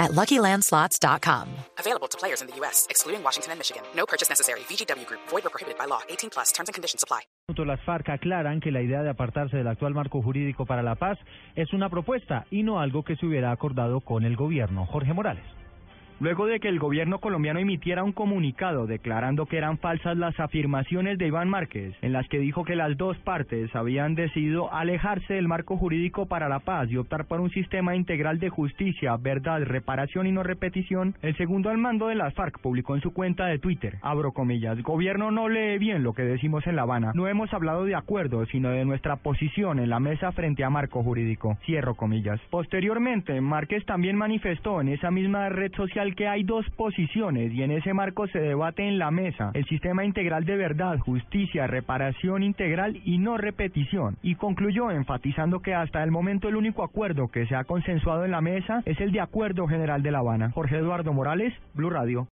at LuckyLandSlots.com. Available to players in the U.S., excluding Washington and Michigan. No purchase necessary. VGW Group. Void or prohibited by law. 18 plus. Terms and conditions apply. Las FARC aclaran que la idea de apartarse del actual marco jurídico para la paz es una propuesta y no algo que se hubiera acordado con el gobierno. Jorge Morales. Luego de que el gobierno colombiano emitiera un comunicado declarando que eran falsas las afirmaciones de Iván Márquez, en las que dijo que las dos partes habían decidido alejarse del marco jurídico para la paz y optar por un sistema integral de justicia, verdad, reparación y no repetición, el segundo al mando de las FARC publicó en su cuenta de Twitter, abro comillas, gobierno no lee bien lo que decimos en La Habana, no hemos hablado de acuerdos, sino de nuestra posición en la mesa frente a marco jurídico, cierro comillas. Posteriormente, Márquez también manifestó en esa misma red social que hay dos posiciones y en ese marco se debate en la mesa el sistema integral de verdad, justicia, reparación integral y no repetición. Y concluyó enfatizando que hasta el momento el único acuerdo que se ha consensuado en la mesa es el de Acuerdo General de La Habana. Jorge Eduardo Morales, Blue Radio.